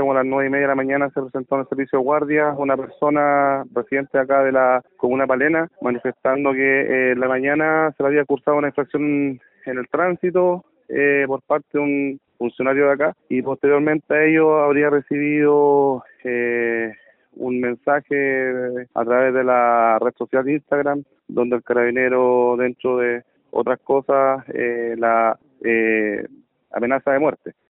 como a las nueve y media de la mañana se presentó en el servicio de guardia una persona residente acá de la comuna Palena manifestando que eh, en la mañana se le había cursado una infracción en el tránsito eh, por parte de un funcionario de acá y posteriormente a ello habría recibido eh, un mensaje a través de la red social de Instagram donde el carabinero dentro de otras cosas eh, la eh, amenaza de muerte.